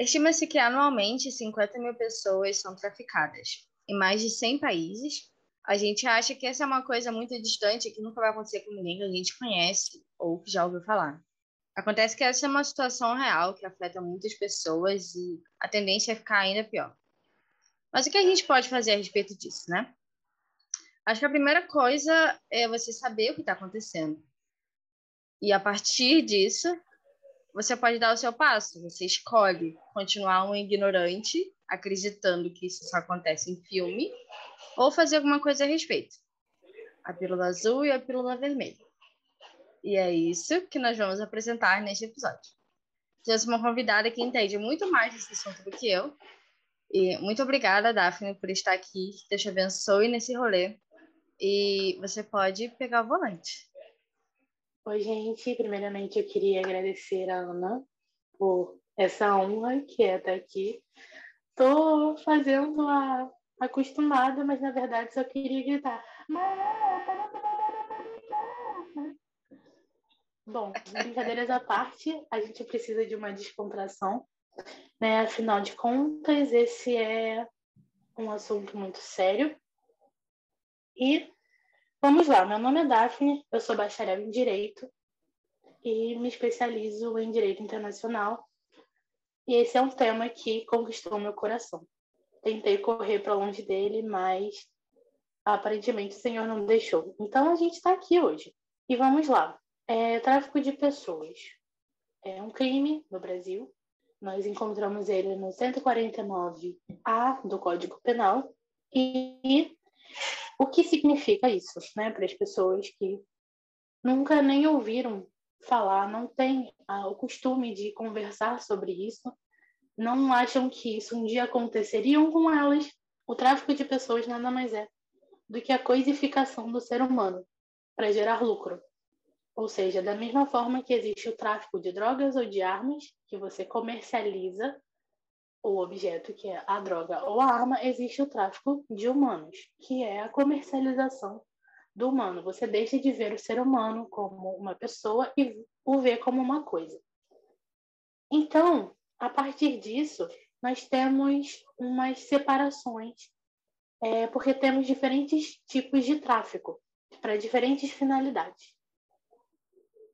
Estima-se que anualmente 50 mil pessoas são traficadas em mais de 100 países. A gente acha que essa é uma coisa muito distante, que nunca vai acontecer com ninguém que a gente conhece ou que já ouviu falar. Acontece que essa é uma situação real que afeta muitas pessoas e a tendência é ficar ainda pior. Mas o que a gente pode fazer a respeito disso, né? Acho que a primeira coisa é você saber o que está acontecendo. E a partir disso, você pode dar o seu passo. Você escolhe continuar um ignorante, acreditando que isso só acontece em filme, ou fazer alguma coisa a respeito. A pílula azul e a pílula vermelha. E é isso que nós vamos apresentar neste episódio. Temos uma convidada que entende muito mais desse assunto do que eu. E muito obrigada, Daphne, por estar aqui. Deus te abençoe nesse rolê. E você pode pegar o volante. Oi, gente. Primeiramente, eu queria agradecer a Ana por essa honra que é estar aqui. Estou fazendo a acostumada, mas na verdade só queria gritar. Bom, brincadeiras à parte, a gente precisa de uma descontração, né? Afinal de contas, esse é um assunto muito sério. E vamos lá, meu nome é Daphne, eu sou bacharel em Direito e me especializo em Direito Internacional. E esse é um tema que conquistou meu coração. Tentei correr para longe dele, mas aparentemente o Senhor não deixou. Então a gente está aqui hoje. E vamos lá. É, tráfico de pessoas é um crime no Brasil. Nós encontramos ele no 149A do Código Penal. E o que significa isso, né, para as pessoas que nunca nem ouviram falar, não têm ah, o costume de conversar sobre isso, não acham que isso um dia aconteceria com elas. O tráfico de pessoas nada mais é do que a coisificação do ser humano para gerar lucro. Ou seja, da mesma forma que existe o tráfico de drogas ou de armas, que você comercializa o objeto, que é a droga ou a arma, existe o tráfico de humanos, que é a comercialização do humano. Você deixa de ver o ser humano como uma pessoa e o vê como uma coisa. Então, a partir disso, nós temos umas separações, é, porque temos diferentes tipos de tráfico para diferentes finalidades.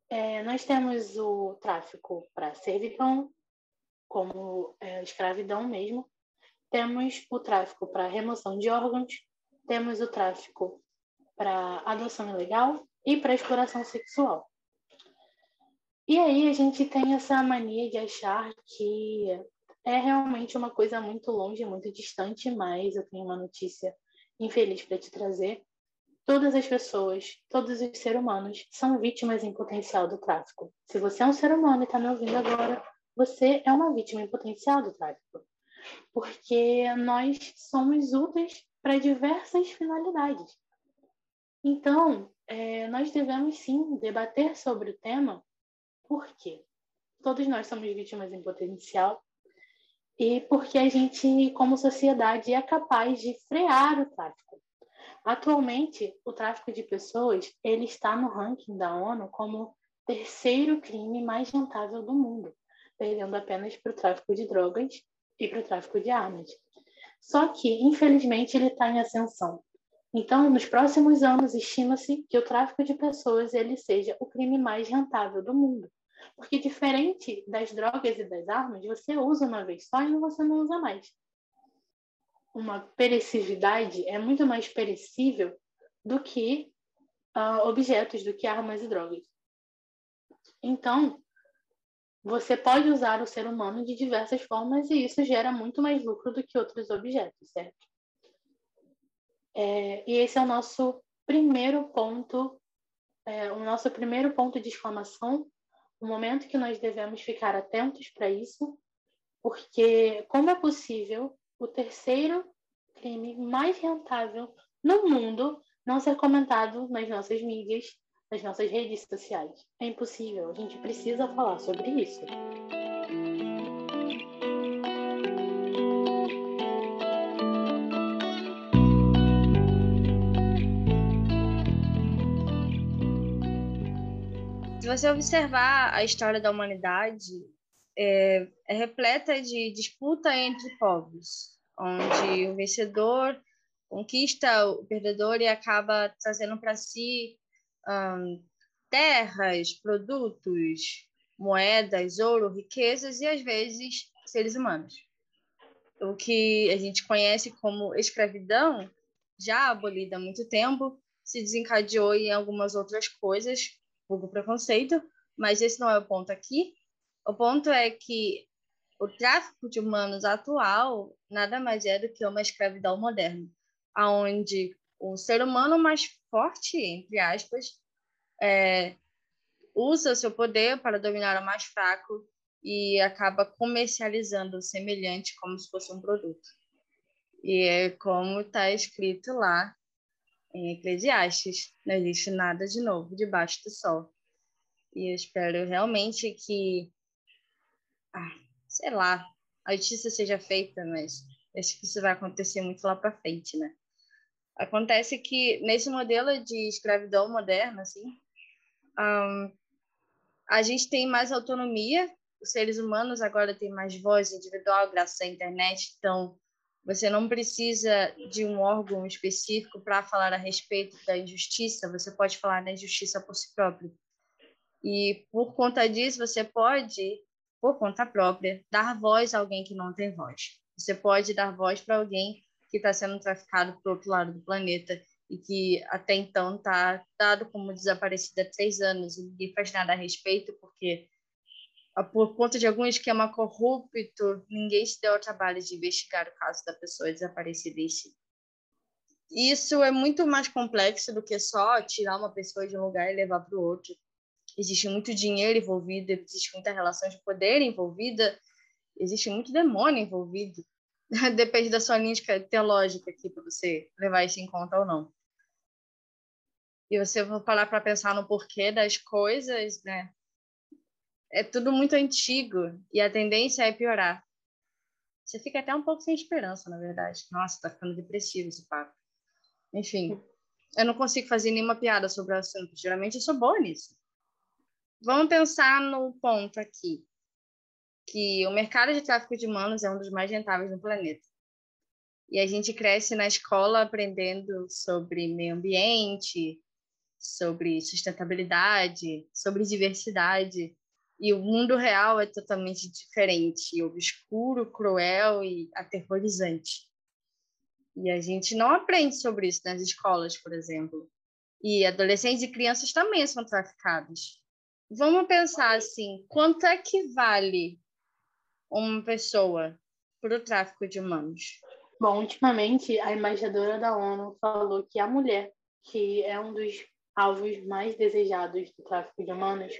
É, nós temos o tráfico para servidão, como é, escravidão mesmo. Temos o tráfico para remoção de órgãos. Temos o tráfico para adoção ilegal e para exploração sexual. E aí a gente tem essa mania de achar que é realmente uma coisa muito longe, muito distante, mas eu tenho uma notícia infeliz para te trazer. Todas as pessoas, todos os seres humanos são vítimas em potencial do tráfico. Se você é um ser humano e está me ouvindo agora, você é uma vítima em potencial do tráfico. Porque nós somos úteis para diversas finalidades. Então, é, nós devemos sim debater sobre o tema, porque todos nós somos vítimas em potencial e porque a gente, como sociedade, é capaz de frear o tráfico. Atualmente, o tráfico de pessoas ele está no ranking da ONU como terceiro crime mais rentável do mundo, perdendo apenas para o tráfico de drogas e para o tráfico de armas. Só que, infelizmente, ele está em ascensão. Então, nos próximos anos, estima-se que o tráfico de pessoas ele seja o crime mais rentável do mundo. Porque, diferente das drogas e das armas, você usa uma vez só e você não usa mais uma perecividade é muito mais perecível do que uh, objetos, do que armas e drogas. Então, você pode usar o ser humano de diversas formas e isso gera muito mais lucro do que outros objetos, certo? É, e esse é o nosso primeiro ponto, é, o nosso primeiro ponto de exclamação, o momento que nós devemos ficar atentos para isso, porque como é possível o terceiro crime mais rentável no mundo não ser comentado nas nossas mídias, nas nossas redes sociais. É impossível, a gente precisa falar sobre isso. Se você observar a história da humanidade, é, é repleta de disputa entre povos, onde o vencedor conquista o perdedor e acaba trazendo para si terras, produtos, moedas, ouro, riquezas e às vezes seres humanos. O que a gente conhece como escravidão, já abolida há muito tempo, se desencadeou em algumas outras coisas, pouco preconceito, mas esse não é o ponto aqui. O ponto é que o tráfico de humanos atual nada mais é do que uma escravidão moderna, aonde o ser humano mais forte, entre aspas, é, usa seu poder para dominar o mais fraco e acaba comercializando o semelhante como se fosse um produto. E é como está escrito lá em Eclesiastes: não existe nada de novo debaixo do sol. E eu espero realmente que, ah, sei lá, a justiça seja feita, mas acho que isso vai acontecer muito lá para frente, né? Acontece que nesse modelo de escravidão moderna, assim, um, a gente tem mais autonomia, os seres humanos agora têm mais voz individual graças à internet, então você não precisa de um órgão específico para falar a respeito da injustiça, você pode falar da injustiça por si próprio. E por conta disso, você pode, por conta própria, dar voz a alguém que não tem voz. Você pode dar voz para alguém que está sendo traficado para outro lado do planeta e que até então está dado como desaparecido há três anos e ninguém faz nada a respeito porque por conta de algum esquema corrupto, ninguém se deu ao trabalho de investigar o caso da pessoa desaparecida si. Isso é muito mais complexo do que só tirar uma pessoa de um lugar e levar para o outro existe muito dinheiro envolvido, existe muita relação de poder envolvida, existe muito demônio envolvido. Depende da sua linha teológica aqui para você levar isso em conta ou não. E você vai parar para pensar no porquê das coisas, né? É tudo muito antigo e a tendência é piorar. Você fica até um pouco sem esperança, na verdade. Nossa, tá ficando depressivo esse papo. Enfim, eu não consigo fazer nenhuma piada sobre o assunto. Geralmente eu sou boa nisso. Vamos pensar no ponto aqui, que o mercado de tráfico de humanos é um dos mais rentáveis no planeta. E a gente cresce na escola aprendendo sobre meio ambiente, sobre sustentabilidade, sobre diversidade. E o mundo real é totalmente diferente, obscuro, cruel e aterrorizante. E a gente não aprende sobre isso nas escolas, por exemplo. E adolescentes e crianças também são traficados. Vamos pensar assim, quanto é que vale uma pessoa para o tráfico de humanos? Bom, ultimamente a embaixadora da ONU falou que a mulher, que é um dos alvos mais desejados do tráfico de humanos,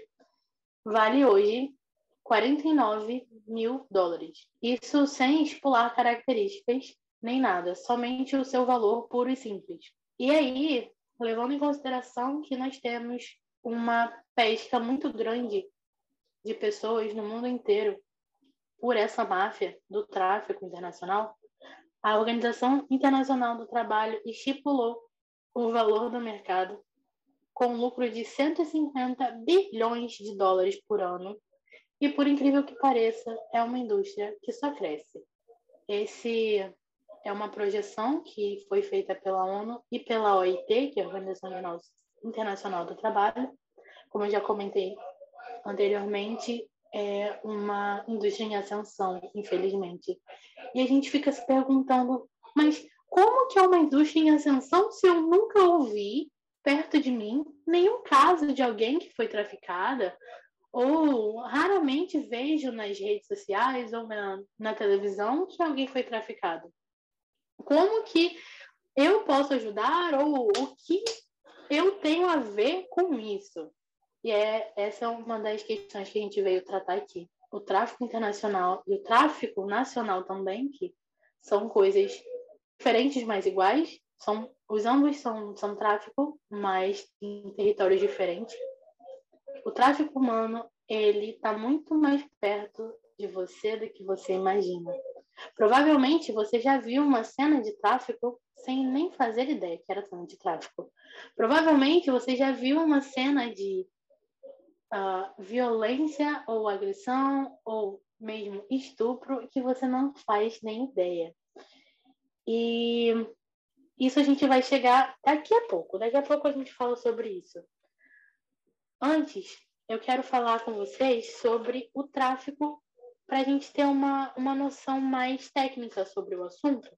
vale hoje 49 mil dólares. Isso sem expular características nem nada, somente o seu valor puro e simples. E aí, levando em consideração que nós temos uma pesca muito grande de pessoas no mundo inteiro por essa máfia do tráfico internacional, a Organização Internacional do Trabalho estipulou o valor do mercado com lucro de 150 bilhões de dólares por ano. E por incrível que pareça, é uma indústria que só cresce. Esse é uma projeção que foi feita pela ONU e pela OIT, que é a Organização Internacional do Trabalho, como eu já comentei anteriormente, é uma indústria em ascensão, infelizmente. E a gente fica se perguntando, mas como que é uma indústria em ascensão se eu nunca ouvi perto de mim nenhum caso de alguém que foi traficada ou raramente vejo nas redes sociais ou na, na televisão que alguém foi traficado. Como que eu posso ajudar ou o que eu tenho a ver com isso? E é, essa é uma das questões que a gente veio tratar aqui. O tráfico internacional e o tráfico nacional também, que são coisas diferentes, mas iguais. São, os ambos são, são tráfico, mas em territórios diferentes. O tráfico humano, ele está muito mais perto de você do que você imagina. Provavelmente você já viu uma cena de tráfico sem nem fazer ideia que era cena de tráfico. Provavelmente você já viu uma cena de uh, violência ou agressão ou mesmo estupro que você não faz nem ideia. E isso a gente vai chegar daqui a pouco. Daqui a pouco a gente fala sobre isso. Antes, eu quero falar com vocês sobre o tráfico para a gente ter uma, uma noção mais técnica sobre o assunto.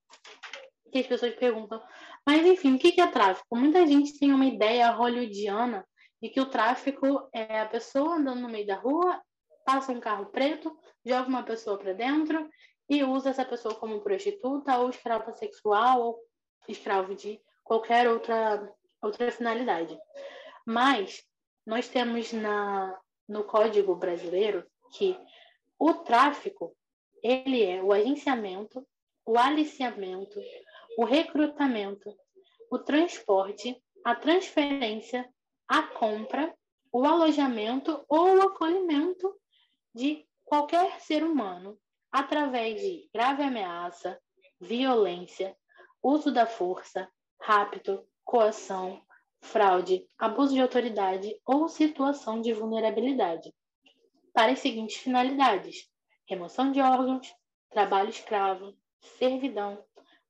Que as pessoas perguntam, mas enfim, o que é tráfico? Muita gente tem uma ideia hollywoodiana de que o tráfico é a pessoa andando no meio da rua, passa um carro preto, joga uma pessoa para dentro e usa essa pessoa como prostituta ou escrava sexual ou escravo de qualquer outra, outra finalidade. Mas nós temos na, no Código Brasileiro que o tráfico ele é o agenciamento, o aliciamento, o recrutamento, o transporte, a transferência, a compra, o alojamento ou o acolhimento de qualquer ser humano através de grave ameaça, violência, uso da força, rapto, coação, fraude, abuso de autoridade ou situação de vulnerabilidade, para as seguintes finalidades: remoção de órgãos, trabalho escravo, servidão,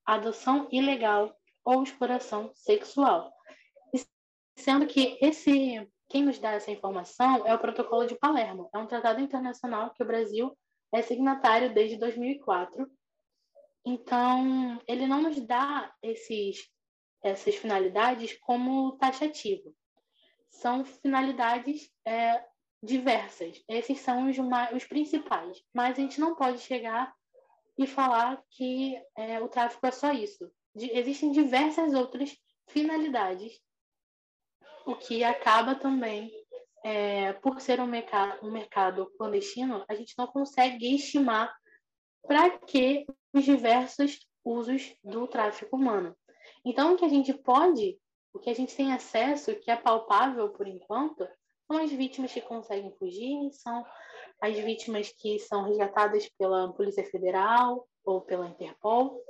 adoção ilegal ou exploração sexual. Sendo que esse quem nos dá essa informação é o Protocolo de Palermo, é um tratado internacional que o Brasil é signatário desde 2004 então, ele não nos dá esses, essas finalidades como taxativo. São finalidades é, diversas. Esses são os, os, principais. Mas a gente não pode chegar e falar que é, o tráfico é só isso. De, existem diversas outras finalidades, o que acaba também, é, por ser um mercado, um mercado clandestino, a gente não consegue estimar para que os diversos usos do tráfico humano. Então, o que a gente pode, o que a gente tem acesso, que é palpável por enquanto, são as vítimas que conseguem fugir, são as vítimas que são resgatadas pela Polícia Federal ou pela Interpol.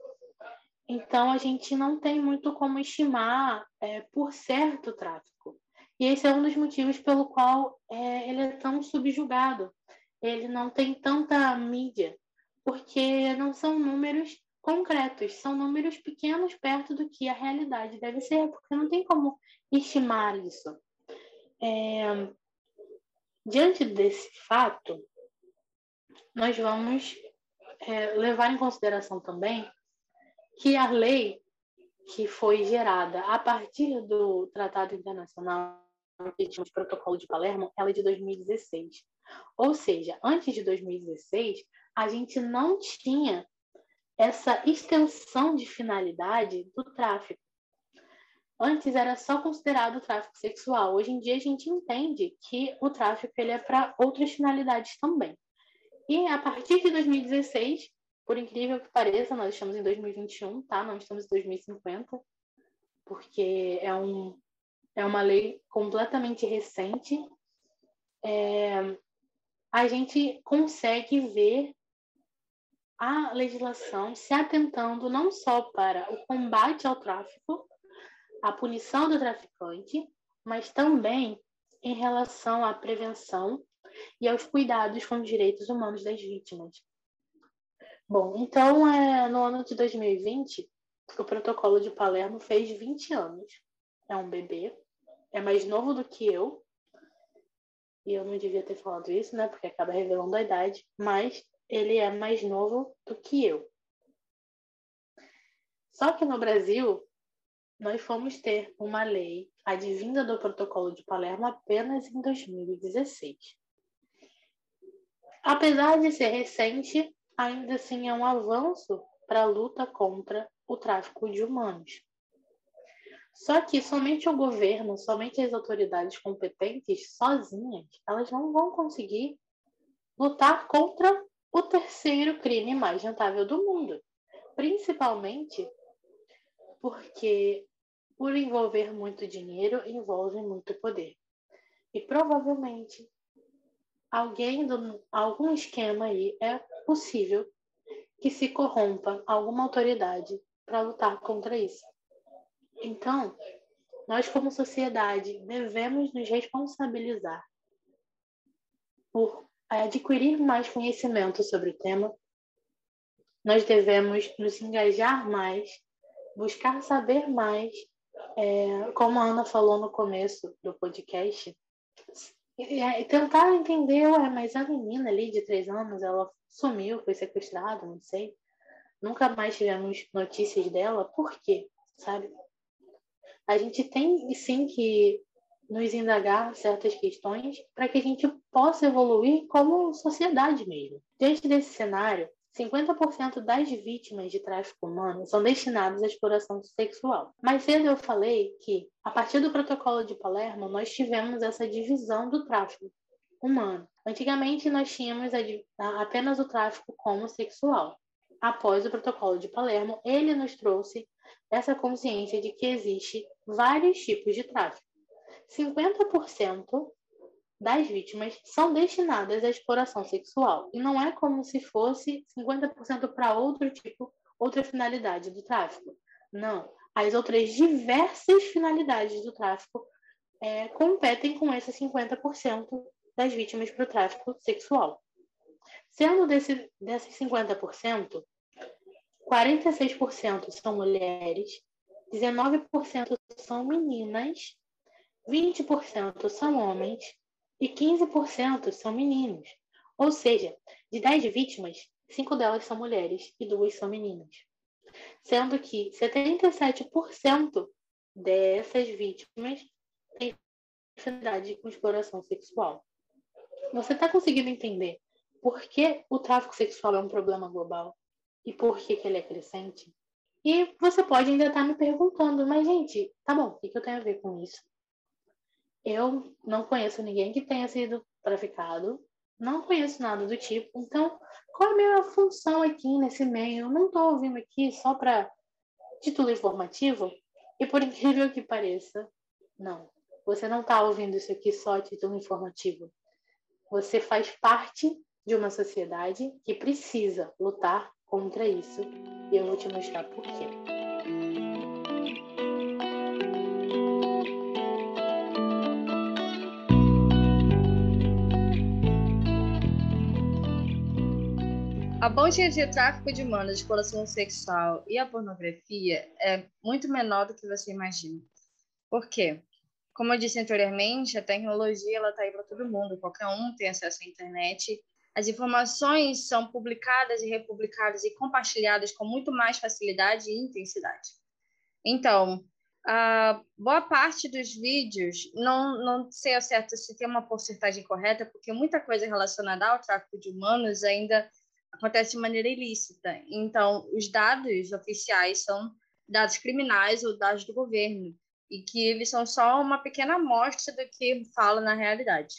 Então, a gente não tem muito como estimar é, por certo o tráfico. E esse é um dos motivos pelo qual é, ele é tão subjugado. Ele não tem tanta mídia porque não são números concretos, são números pequenos perto do que a realidade deve ser, porque não tem como estimar isso. É... Diante desse fato, nós vamos é, levar em consideração também que a lei que foi gerada a partir do Tratado Internacional de Protocolo de Palermo, ela é de 2016. Ou seja, antes de 2016, a gente não tinha essa extensão de finalidade do tráfico. Antes era só considerado tráfico sexual. Hoje em dia a gente entende que o tráfico ele é para outras finalidades também. E a partir de 2016, por incrível que pareça, nós estamos em 2021, tá? Não estamos em 2050, porque é, um, é uma lei completamente recente. É, a gente consegue ver a legislação se atentando não só para o combate ao tráfico, a punição do traficante, mas também em relação à prevenção e aos cuidados com os direitos humanos das vítimas. Bom, então, é, no ano de 2020, o protocolo de Palermo fez 20 anos. É um bebê, é mais novo do que eu. E eu não devia ter falado isso, né? Porque acaba revelando a idade. Mas ele é mais novo do que eu. Só que no Brasil, nós fomos ter uma lei advinda do Protocolo de Palermo apenas em 2016. Apesar de ser recente, ainda assim é um avanço para a luta contra o tráfico de humanos. Só que somente o governo, somente as autoridades competentes, sozinhas, elas não vão conseguir lutar contra o terceiro crime mais rentável do mundo, principalmente porque, por envolver muito dinheiro, envolve muito poder. E provavelmente alguém do algum esquema aí é possível que se corrompa alguma autoridade para lutar contra isso. Então, nós como sociedade devemos nos responsabilizar por adquirir mais conhecimento sobre o tema, nós devemos nos engajar mais, buscar saber mais, é, como a Ana falou no começo do podcast, e, tentar entender, ué, mas a menina ali de três anos, ela sumiu, foi sequestrada, não sei. Nunca mais tivemos notícias dela, por quê? Sabe? A gente tem sim que nos indagar certas questões para que a gente possa evoluir como sociedade mesmo. Diante desse cenário, 50% das vítimas de tráfico humano são destinadas à exploração sexual. Mais cedo eu falei que, a partir do Protocolo de Palermo, nós tivemos essa divisão do tráfico humano. Antigamente, nós tínhamos apenas o tráfico como sexual. Após o Protocolo de Palermo, ele nos trouxe essa consciência de que existe vários tipos de tráfico. 50% das vítimas são destinadas à exploração sexual. E não é como se fosse 50% para outro tipo, outra finalidade do tráfico. Não. As outras diversas finalidades do tráfico é, competem com esses 50% das vítimas para o tráfico sexual. Sendo desse, desses 50%, 46% são mulheres, 19% são meninas, 20% são homens e 15% são meninos. Ou seja, de 10 vítimas, 5 delas são mulheres e 2 são meninas. Sendo que 77% dessas vítimas têm afinidade com exploração sexual. Você está conseguindo entender por que o tráfico sexual é um problema global e por que, que ele é crescente? E você pode ainda estar tá me perguntando, mas gente, tá bom, o que, que eu tenho a ver com isso? Eu não conheço ninguém que tenha sido traficado, não conheço nada do tipo. Então, qual é a minha função aqui nesse meio? Eu não estou ouvindo aqui só para título informativo. E por incrível que pareça, não. Você não está ouvindo isso aqui só a título informativo. Você faz parte de uma sociedade que precisa lutar contra isso. E eu vou te mostrar por quê. A entre o tráfico de humanos, a exploração sexual e a pornografia é muito menor do que você imagina. Por quê? Como eu disse anteriormente, a tecnologia está aí para todo mundo, qualquer um tem acesso à internet. As informações são publicadas e republicadas e compartilhadas com muito mais facilidade e intensidade. Então, a boa parte dos vídeos, não, não sei ao certo se tem uma porcentagem correta, porque muita coisa relacionada ao tráfico de humanos ainda acontece de maneira ilícita. Então, os dados oficiais são dados criminais ou dados do governo, e que eles são só uma pequena amostra do que fala na realidade.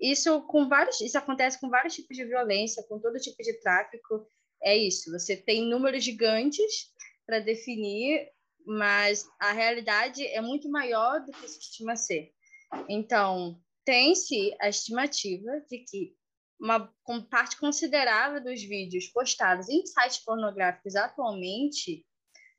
Isso com vários, isso acontece com vários tipos de violência, com todo tipo de tráfico. É isso. Você tem números gigantes para definir, mas a realidade é muito maior do que se estima ser. Então, tem-se a estimativa de que uma parte considerável dos vídeos postados em sites pornográficos atualmente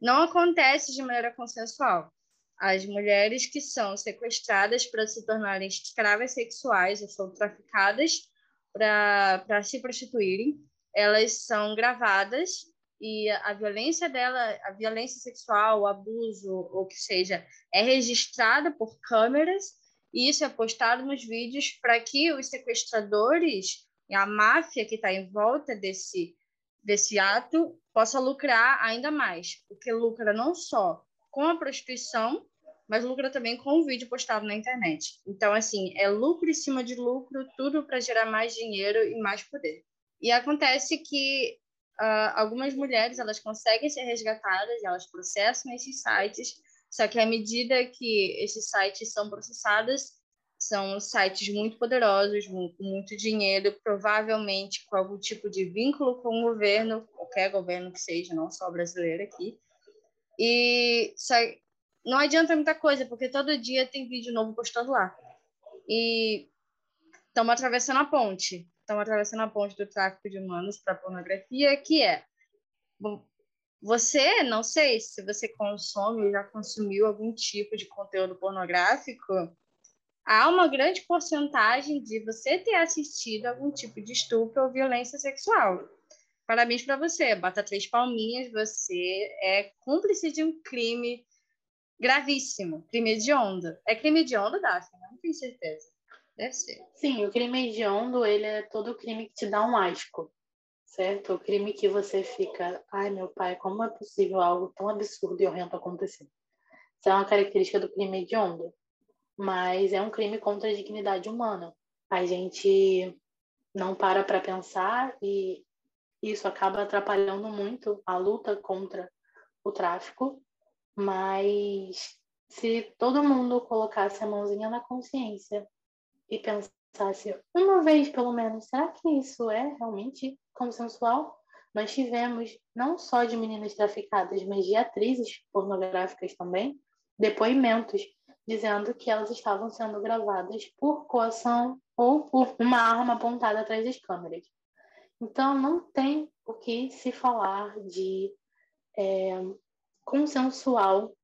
não acontece de maneira consensual. As mulheres que são sequestradas para se tornarem escravas sexuais ou são traficadas para se prostituírem, elas são gravadas e a violência dela, a violência sexual, o abuso, ou que seja, é registrada por câmeras e isso é postado nos vídeos para que os sequestradores e a máfia que está em volta desse, desse ato possa lucrar ainda mais, porque lucra não só com a prostituição, mas lucra também com o vídeo postado na internet. Então, assim, é lucro em cima de lucro, tudo para gerar mais dinheiro e mais poder. E acontece que uh, algumas mulheres elas conseguem ser resgatadas, elas processam esses sites, só que à medida que esses sites são processados, são sites muito poderosos, com muito dinheiro, provavelmente com algum tipo de vínculo com o governo, qualquer governo que seja, não só brasileiro aqui. E não adianta muita coisa, porque todo dia tem vídeo novo postado lá. E estamos atravessando a ponte. Estamos atravessando a ponte do tráfico de humanos para pornografia, que é você, não sei se você consome ou já consumiu algum tipo de conteúdo pornográfico, há uma grande porcentagem de você ter assistido algum tipo de estupro ou violência sexual. Parabéns para você, bata três palminhas, você é cúmplice de um crime gravíssimo, crime hediondo. É crime hediondo, Daphne? Não tenho certeza. Deve ser. Sim, o crime hediondo, ele é todo crime que te dá um asco, certo? O crime que você fica, ai meu pai, como é possível algo tão absurdo e horrendo acontecer? Isso é uma característica do crime hediondo mas é um crime contra a dignidade humana. A gente não para para pensar e isso acaba atrapalhando muito a luta contra o tráfico, mas se todo mundo colocasse a mãozinha na consciência e pensasse uma vez pelo menos, será que isso é realmente consensual? Nós tivemos não só de meninas traficadas, mas de atrizes pornográficas também, depoimentos dizendo que elas estavam sendo gravadas por coação ou por uma arma apontada atrás das câmeras. Então, não tem o que se falar de é, consensual,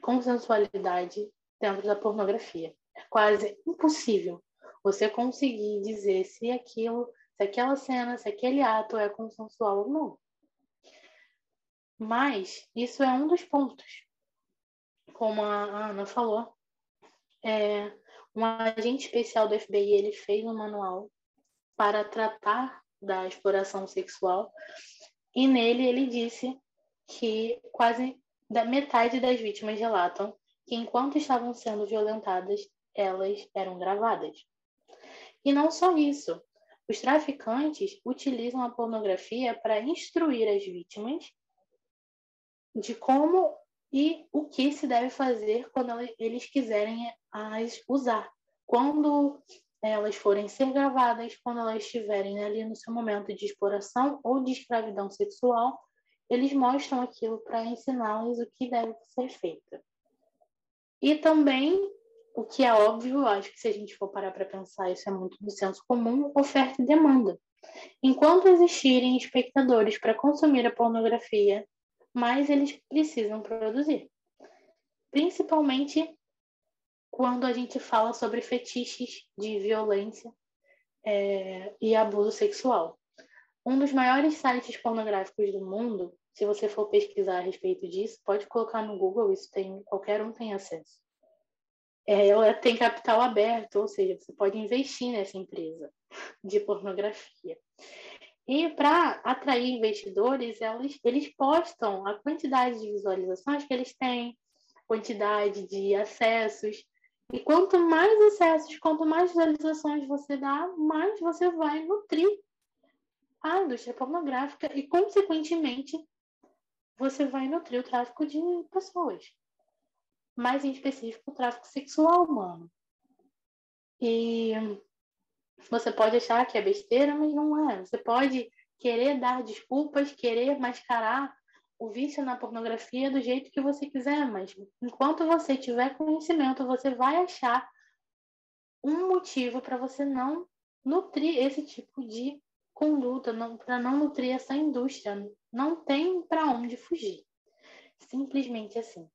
consensualidade dentro da pornografia. É quase impossível você conseguir dizer se aquilo, se aquela cena, se aquele ato é consensual ou não. Mas isso é um dos pontos como a Ana falou, é, um agente especial do FBI ele fez um manual para tratar da exploração sexual e nele ele disse que quase da metade das vítimas relatam que enquanto estavam sendo violentadas elas eram gravadas. E não só isso, os traficantes utilizam a pornografia para instruir as vítimas de como e o que se deve fazer quando eles quiserem as usar. Quando elas forem ser gravadas, quando elas estiverem ali no seu momento de exploração ou de escravidão sexual, eles mostram aquilo para ensiná-los o que deve ser feito. E também, o que é óbvio, acho que se a gente for parar para pensar, isso é muito do senso comum, oferta e demanda. Enquanto existirem espectadores para consumir a pornografia mas eles precisam produzir. Principalmente quando a gente fala sobre fetiches de violência é, e abuso sexual. Um dos maiores sites pornográficos do mundo, se você for pesquisar a respeito disso, pode colocar no Google, isso tem qualquer um tem acesso. É, ela tem capital aberto, ou seja, você pode investir nessa empresa de pornografia. E para atrair investidores, eles, postam a quantidade de visualizações que eles têm, quantidade de acessos. E quanto mais acessos, quanto mais visualizações você dá, mais você vai nutrir a indústria pornográfica e, consequentemente, você vai nutrir o tráfico de pessoas. Mais em específico, o tráfico sexual humano. E você pode achar que é besteira, mas não é. Você pode querer dar desculpas, querer mascarar o vício na pornografia do jeito que você quiser, mas enquanto você tiver conhecimento, você vai achar um motivo para você não nutrir esse tipo de conduta, para não nutrir essa indústria. Não tem para onde fugir. Simplesmente assim.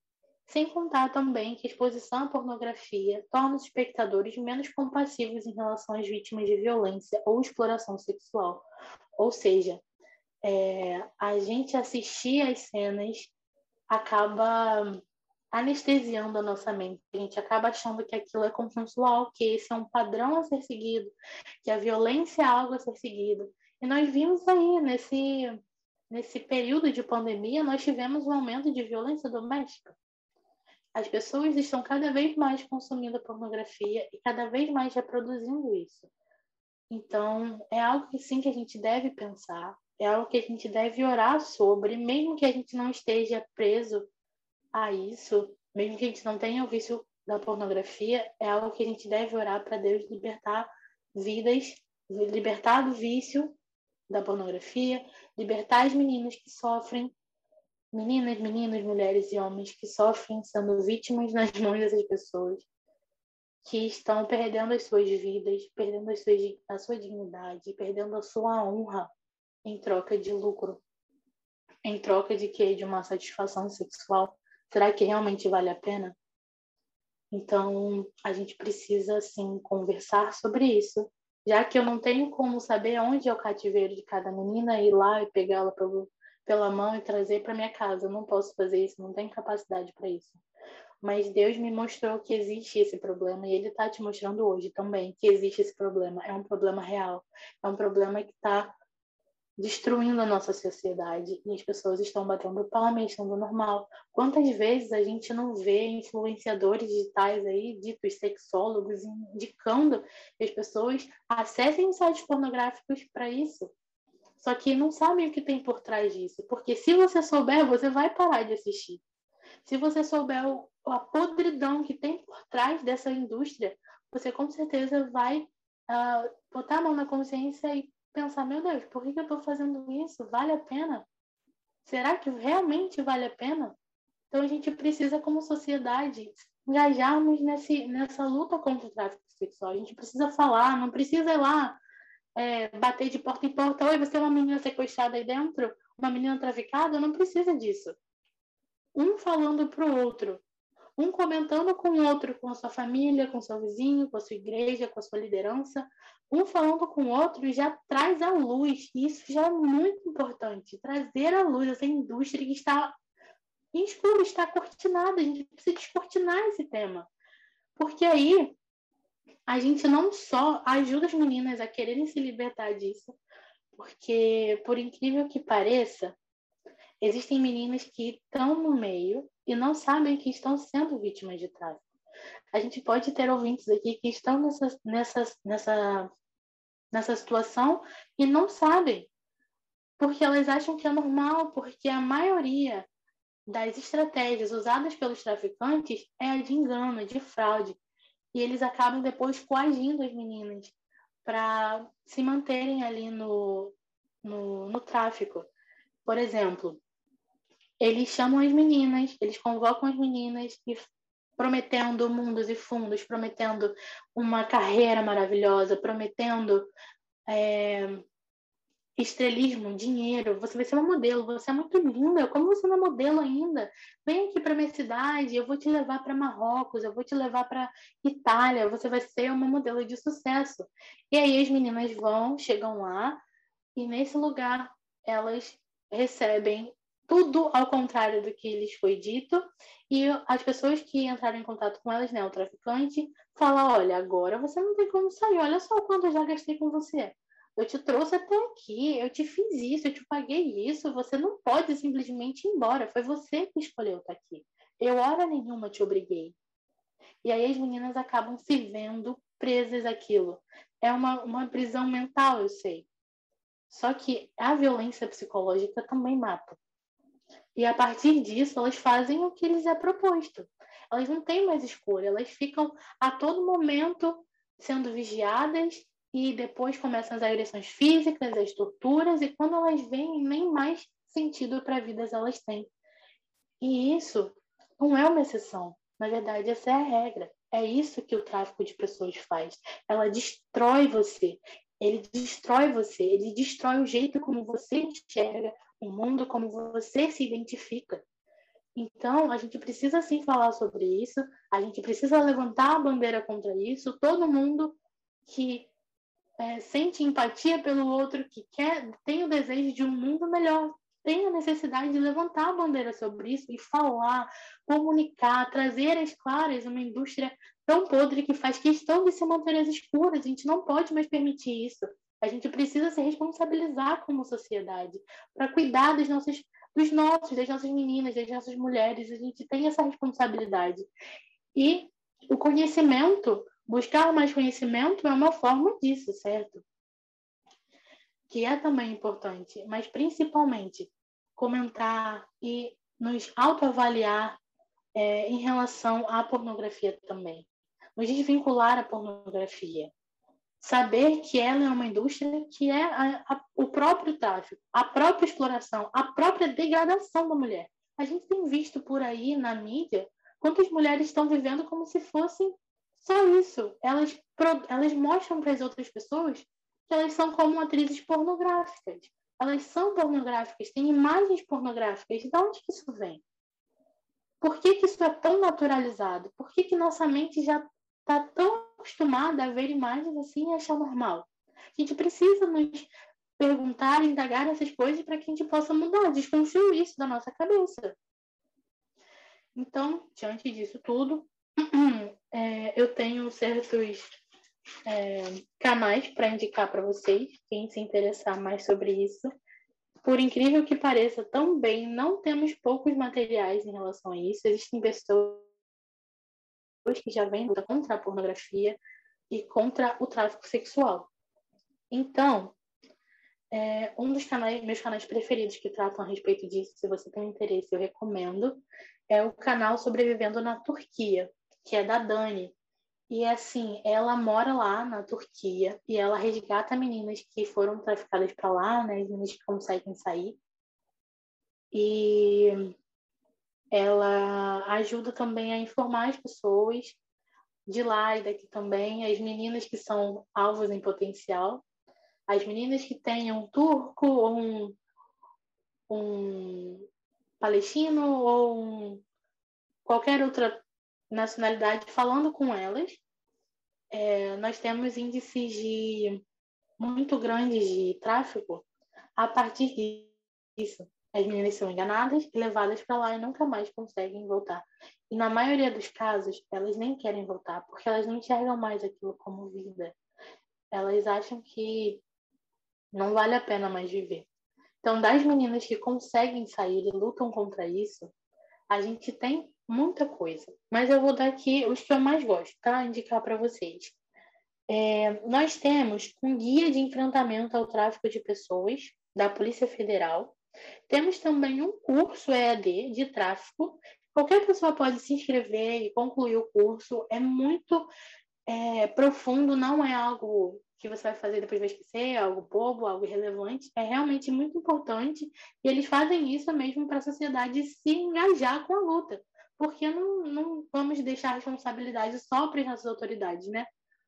Sem contar também que a exposição à pornografia torna os espectadores menos compassivos em relação às vítimas de violência ou exploração sexual. Ou seja, é, a gente assistir às cenas acaba anestesiando a nossa mente. A gente acaba achando que aquilo é consensual, que esse é um padrão a ser seguido, que a violência é algo a ser seguido. E nós vimos aí, nesse, nesse período de pandemia, nós tivemos um aumento de violência doméstica. As pessoas estão cada vez mais consumindo pornografia e cada vez mais reproduzindo isso. Então, é algo que sim que a gente deve pensar, é algo que a gente deve orar sobre, mesmo que a gente não esteja preso a isso, mesmo que a gente não tenha o vício da pornografia, é algo que a gente deve orar para Deus libertar vidas, libertar do vício da pornografia, libertar as meninas que sofrem meninas, meninos, mulheres e homens que sofrem sendo vítimas nas mãos dessas pessoas, que estão perdendo as suas vidas, perdendo as suas, a sua dignidade, perdendo a sua honra em troca de lucro, em troca de quê? De uma satisfação sexual. Será que realmente vale a pena? Então, a gente precisa, assim, conversar sobre isso. Já que eu não tenho como saber onde é o cativeiro de cada menina, ir lá e pegá-la pela mão e trazer para minha casa. Eu não posso fazer isso, não tenho capacidade para isso. Mas Deus me mostrou que existe esse problema e Ele está te mostrando hoje também que existe esse problema. É um problema real, é um problema que está destruindo a nossa sociedade e as pessoas estão batendo palma estão do normal. Quantas vezes a gente não vê influenciadores digitais aí, ditos sexólogos, indicando que as pessoas acessem sites pornográficos para isso? Só que não sabem o que tem por trás disso, porque se você souber, você vai parar de assistir. Se você souber o, a podridão que tem por trás dessa indústria, você com certeza vai uh, botar a mão na consciência e pensar, meu Deus, por que, que eu estou fazendo isso? Vale a pena? Será que realmente vale a pena? Então a gente precisa, como sociedade, engajarmos nesse, nessa luta contra o tráfico sexual. A gente precisa falar, não precisa ir lá é, bater de porta em porta. Oi, você é uma menina sequestrada aí dentro? Uma menina traficada? Não precisa disso. Um falando para o outro um comentando com o outro, com a sua família, com o seu vizinho, com a sua igreja, com a sua liderança, um falando com o outro já traz a luz, e isso já é muito importante, trazer a luz essa indústria que está em escuro, está cortinada, a gente precisa descortinar esse tema, porque aí a gente não só ajuda as meninas a quererem se libertar disso, porque, por incrível que pareça, existem meninas que estão no meio e não sabem que estão sendo vítimas de tráfico. A gente pode ter ouvintes aqui que estão nessa, nessa, nessa, nessa situação e não sabem, porque elas acham que é normal, porque a maioria das estratégias usadas pelos traficantes é a de engano, de fraude. E eles acabam depois coagindo as meninas para se manterem ali no, no, no tráfico. Por exemplo, eles chamam as meninas, eles convocam as meninas e prometendo mundos e fundos, prometendo uma carreira maravilhosa, prometendo é, estrelismo, dinheiro. Você vai ser uma modelo, você é muito linda. Como você não é modelo ainda? Vem aqui para minha cidade, eu vou te levar para Marrocos, eu vou te levar para Itália. Você vai ser uma modelo de sucesso. E aí as meninas vão, chegam lá e nesse lugar elas recebem tudo ao contrário do que lhes foi dito, e as pessoas que entraram em contato com elas, né, o traficante, fala, olha, agora você não tem como sair, olha só quanto eu já gastei com você. Eu te trouxe até aqui, eu te fiz isso, eu te paguei isso, você não pode simplesmente ir embora, foi você que escolheu estar aqui. Eu, hora nenhuma, te obriguei. E aí as meninas acabam se vendo presas àquilo. É uma, uma prisão mental, eu sei. Só que a violência psicológica também mata. E a partir disso, elas fazem o que lhes é proposto. Elas não têm mais escolha, elas ficam a todo momento sendo vigiadas e depois começam as agressões físicas, as torturas, e quando elas vêm, nem mais sentido para a vida elas têm. E isso não é uma exceção. Na verdade, essa é a regra. É isso que o tráfico de pessoas faz. Ela destrói você. Ele destrói você. Ele destrói o jeito como você enxerga o mundo como você se identifica. Então, a gente precisa sim falar sobre isso, a gente precisa levantar a bandeira contra isso. Todo mundo que é, sente empatia pelo outro, que quer, tem o desejo de um mundo melhor, tem a necessidade de levantar a bandeira sobre isso e falar, comunicar, trazer às claras uma indústria tão podre que faz questão de se manter às escuras. A gente não pode mais permitir isso. A gente precisa se responsabilizar como sociedade para cuidar dos nossos, dos nossos, das nossas meninas, das nossas mulheres. A gente tem essa responsabilidade. E o conhecimento, buscar mais conhecimento é uma forma disso, certo? Que é também importante, mas principalmente comentar e nos autoavaliar é, em relação à pornografia também. Nos desvincular à pornografia saber que ela é uma indústria que é a, a, o próprio tráfico, a própria exploração, a própria degradação da mulher. A gente tem visto por aí na mídia quantas mulheres estão vivendo como se fossem só isso. Elas, elas mostram para as outras pessoas que elas são como atrizes pornográficas. Elas são pornográficas, têm imagens pornográficas. De onde que isso vem? Por que, que isso é tão naturalizado? Por que, que nossa mente já está tão acostumada a ver imagens assim e achar normal? A gente precisa nos perguntar, indagar essas coisas para que a gente possa mudar, desconstruir isso da nossa cabeça. Então, diante disso tudo, é, eu tenho certos é, canais para indicar para vocês, quem se interessar mais sobre isso. Por incrível que pareça, também não temos poucos materiais em relação a isso. Existem pessoas que já vêm contra a pornografia e contra o tráfico sexual. Então, é, um dos canais, meus canais preferidos que tratam a respeito disso, se você tem interesse, eu recomendo, é o canal Sobrevivendo na Turquia, que é da Dani. E assim, ela mora lá na Turquia e ela resgata meninas que foram traficadas para lá, né, as meninas que conseguem sair. E ela ajuda também a informar as pessoas de lá e daqui também, as meninas que são alvos em potencial, as meninas que têm um turco ou um, um palestino ou um, qualquer outra nacionalidade falando com elas. É, nós temos índices de muito grandes de tráfico a partir disso. As meninas são enganadas levadas para lá e nunca mais conseguem voltar. E na maioria dos casos, elas nem querem voltar, porque elas não enxergam mais aquilo como vida. Elas acham que não vale a pena mais viver. Então, das meninas que conseguem sair e lutam contra isso, a gente tem muita coisa. Mas eu vou dar aqui os que eu mais gosto, tá? Indicar para vocês. É, nós temos um guia de enfrentamento ao tráfico de pessoas da Polícia Federal. Temos também um curso EAD de tráfico. Qualquer pessoa pode se inscrever e concluir o curso. É muito é, profundo, não é algo que você vai fazer depois vai esquecer, algo bobo, algo irrelevante, é realmente muito importante e eles fazem isso mesmo para a sociedade se engajar com a luta, porque não, não vamos deixar a responsabilidade só para as autoridades, né?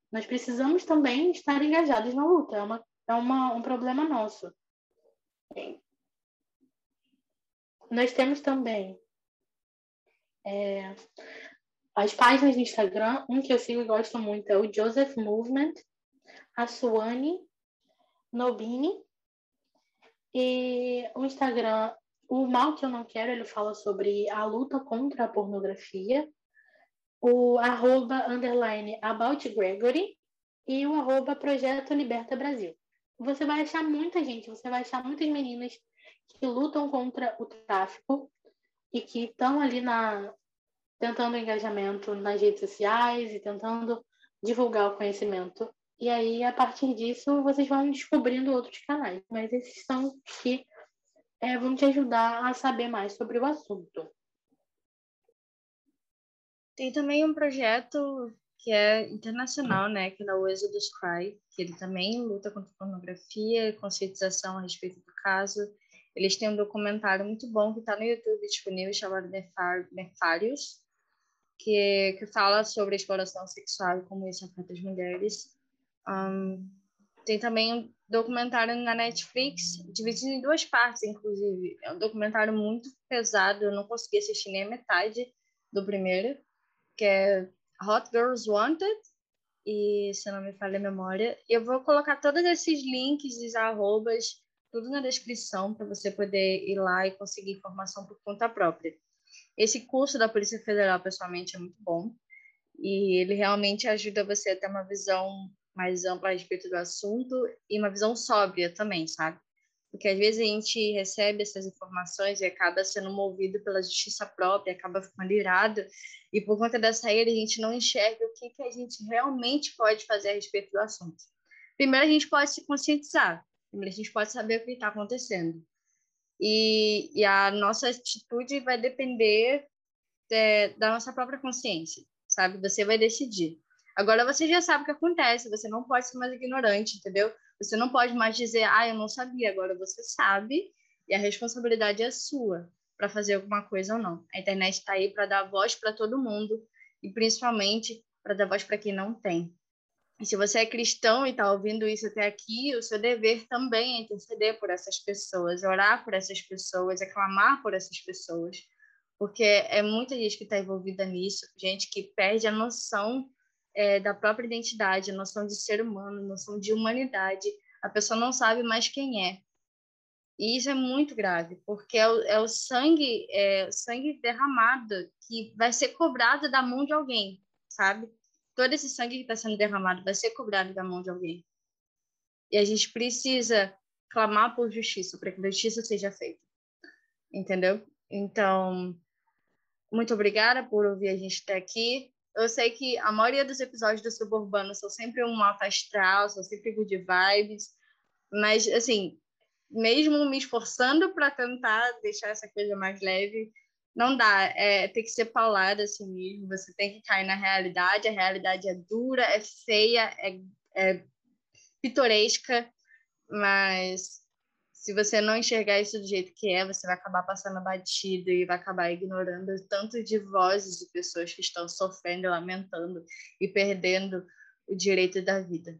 Nós precisamos também estar engajados na luta, é, uma, é uma, um problema nosso. Nós temos também é, as páginas do Instagram, um que eu sigo e gosto muito é o Joseph Movement, a Suane Nobini. E o Instagram, o Mal Que Eu Não Quero, ele fala sobre a luta contra a pornografia. O arroba, underline, About Gregory. E o arroba Projeto Liberta Brasil. Você vai achar muita gente, você vai achar muitas meninas que lutam contra o tráfico e que estão ali na tentando engajamento nas redes sociais e tentando divulgar o conhecimento e aí, a partir disso, vocês vão descobrindo outros canais. Mas esses são os que é, vão te ajudar a saber mais sobre o assunto. Tem também um projeto que é internacional, né, que é o Exodus Cry, que ele também luta contra pornografia conscientização a respeito do caso. Eles têm um documentário muito bom que está no YouTube disponível chamado Nefários, que, que fala sobre a exploração sexual e como isso afeta as mulheres. Um, tem também um documentário na Netflix, dividido em duas partes, inclusive. É um documentário muito pesado, eu não consegui assistir nem a metade do primeiro, que é Hot Girls Wanted, e se não me falha a memória. Eu vou colocar todos esses links e arrobas, tudo na descrição, para você poder ir lá e conseguir informação por conta própria. Esse curso da Polícia Federal, pessoalmente, é muito bom, e ele realmente ajuda você a ter uma visão mais ampla a respeito do assunto e uma visão sóbria também, sabe? Porque às vezes a gente recebe essas informações e acaba sendo movido pela justiça própria, acaba ficando irado, e por conta dessa ira a gente não enxerga o que, que a gente realmente pode fazer a respeito do assunto. Primeiro, a gente pode se conscientizar, primeiro, a gente pode saber o que está acontecendo. E, e, a nossa atitude vai depender é, da nossa própria consciência, sabe? Você vai decidir. Agora você já sabe o que acontece, você não pode ser mais ignorante, entendeu? Você não pode mais dizer, ah, eu não sabia. Agora você sabe e a responsabilidade é sua para fazer alguma coisa ou não. A internet está aí para dar voz para todo mundo e principalmente para dar voz para quem não tem. E se você é cristão e está ouvindo isso até aqui, o seu dever também é interceder por essas pessoas, orar por essas pessoas, aclamar por essas pessoas, porque é muita gente que está envolvida nisso, gente que perde a noção é, da própria identidade, a noção de ser humano, a noção de humanidade. A pessoa não sabe mais quem é. E isso é muito grave, porque é o, é o sangue, é o sangue derramado que vai ser cobrado da mão de alguém, sabe? Todo esse sangue que está sendo derramado vai ser cobrado da mão de alguém. E a gente precisa clamar por justiça, para que a justiça seja feita. Entendeu? Então, muito obrigada por ouvir a gente até aqui. Eu sei que a maioria dos episódios do Suburbano são sempre um alto astral, são sempre good vibes, mas, assim, mesmo me esforçando para tentar deixar essa coisa mais leve, não dá. É, tem que ser paulada assim mesmo. Você tem que cair na realidade. A realidade é dura, é feia, é, é pitoresca, mas se você não enxergar isso do jeito que é, você vai acabar passando batido e vai acabar ignorando tanto de vozes de pessoas que estão sofrendo, lamentando e perdendo o direito da vida.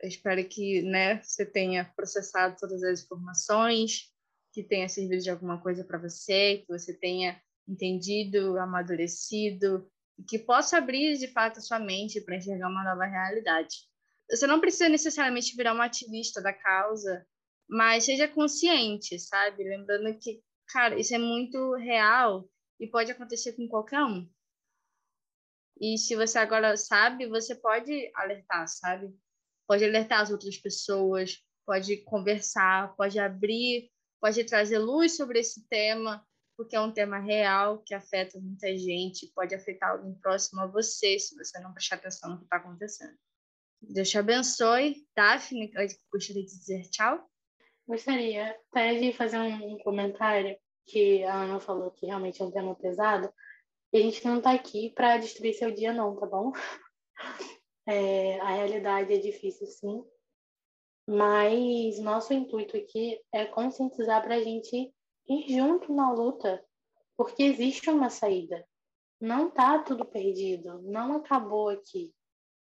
Eu espero que né, você tenha processado todas as informações, que tenha servido de alguma coisa para você, que você tenha entendido, amadurecido, e que possa abrir de fato a sua mente para enxergar uma nova realidade. Você não precisa necessariamente virar uma ativista da causa mas seja consciente, sabe? Lembrando que, cara, isso é muito real e pode acontecer com qualquer um. E se você agora sabe, você pode alertar, sabe? Pode alertar as outras pessoas, pode conversar, pode abrir, pode trazer luz sobre esse tema, porque é um tema real que afeta muita gente, pode afetar alguém próximo a você, se você não prestar atenção no que está acontecendo. Deus te abençoe. Daphne, eu gostaria de dizer tchau. Gostaria até de fazer um comentário que a Ana falou que realmente é um tema pesado. E a gente não está aqui para destruir seu dia, não, tá bom? É, a realidade é difícil, sim. Mas nosso intuito aqui é conscientizar para a gente ir junto na luta, porque existe uma saída. Não tá tudo perdido, não acabou aqui.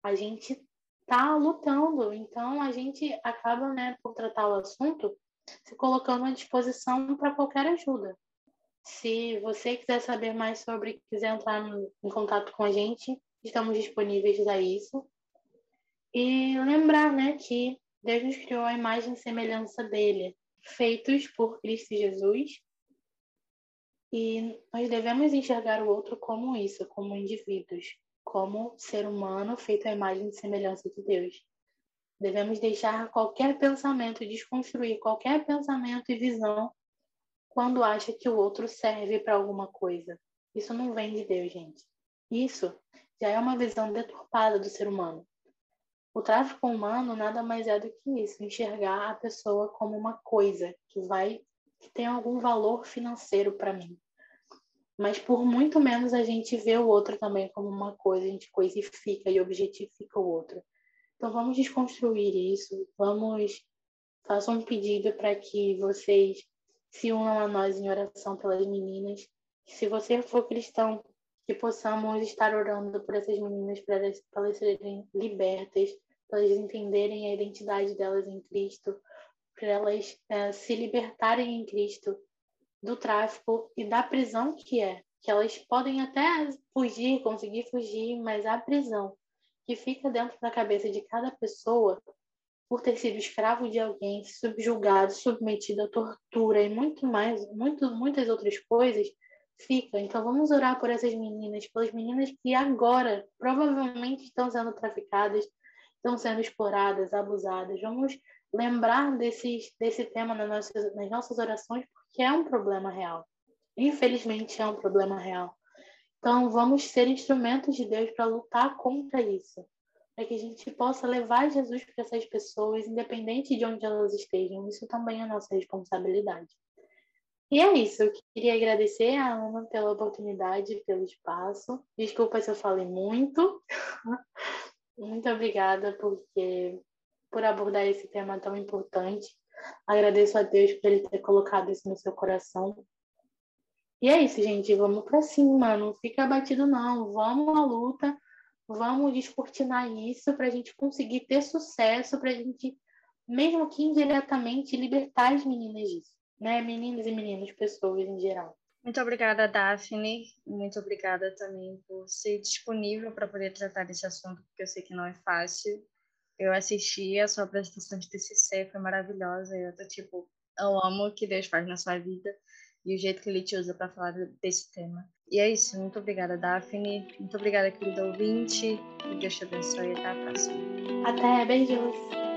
A gente está lutando. Então, a gente acaba, né, por tratar o assunto, se colocando à disposição para qualquer ajuda. Se você quiser saber mais sobre, quiser entrar em contato com a gente, estamos disponíveis a isso. E lembrar, né, que Deus nos criou a imagem e semelhança dele, feitos por Cristo Jesus. E nós devemos enxergar o outro como isso, como indivíduos, como ser humano feito à imagem e semelhança de Deus. Devemos deixar qualquer pensamento, desconstruir qualquer pensamento e visão quando acha que o outro serve para alguma coisa. Isso não vem de Deus, gente. Isso já é uma visão deturpada do ser humano. O tráfico humano nada mais é do que isso, enxergar a pessoa como uma coisa que vai que tem algum valor financeiro para mim mas por muito menos a gente vê o outro também como uma coisa, a gente coisifica e objetifica o outro. Então vamos desconstruir isso, vamos faço um pedido para que vocês se unam a nós em oração pelas meninas. Se você for cristão, que possamos estar orando por essas meninas para elas, para elas serem libertas, para elas entenderem a identidade delas em Cristo, para elas é, se libertarem em Cristo do tráfico e da prisão que é. Que elas podem até fugir, conseguir fugir, mas a prisão que fica dentro da cabeça de cada pessoa por ter sido escravo de alguém, subjugado, submetido à tortura e muito mais, muito, muitas outras coisas, fica. Então vamos orar por essas meninas, pelas meninas que agora provavelmente estão sendo traficadas, estão sendo exploradas, abusadas. Vamos lembrar desses, desse tema nas nossas, nas nossas orações, porque é um problema real. Infelizmente, é um problema real. Então, vamos ser instrumentos de Deus para lutar contra isso. Para que a gente possa levar Jesus para essas pessoas, independente de onde elas estejam. Isso também é nossa responsabilidade. E é isso. Eu queria agradecer a Ana pela oportunidade, pelo espaço. Desculpa se eu falei muito. muito obrigada porque por abordar esse tema tão importante. Agradeço a Deus por ele ter colocado isso no seu coração. E é isso, gente. Vamos para cima. Não fica abatido, não. Vamos à luta. Vamos descortinar isso para a gente conseguir ter sucesso, para a gente, mesmo que indiretamente, libertar as meninas disso. Né? Meninas e meninos, pessoas em geral. Muito obrigada, Daphne. Muito obrigada também por ser disponível para poder tratar desse assunto, porque eu sei que não é fácil. Eu assisti a sua apresentação de TCC, foi maravilhosa. Eu tô tipo, eu amo o que Deus faz na sua vida e o jeito que ele te usa para falar desse tema. E é isso. Muito obrigada, Daphne. Muito obrigada, querido ouvinte. Que Deus te abençoe. Até a próxima. Até. Beijos.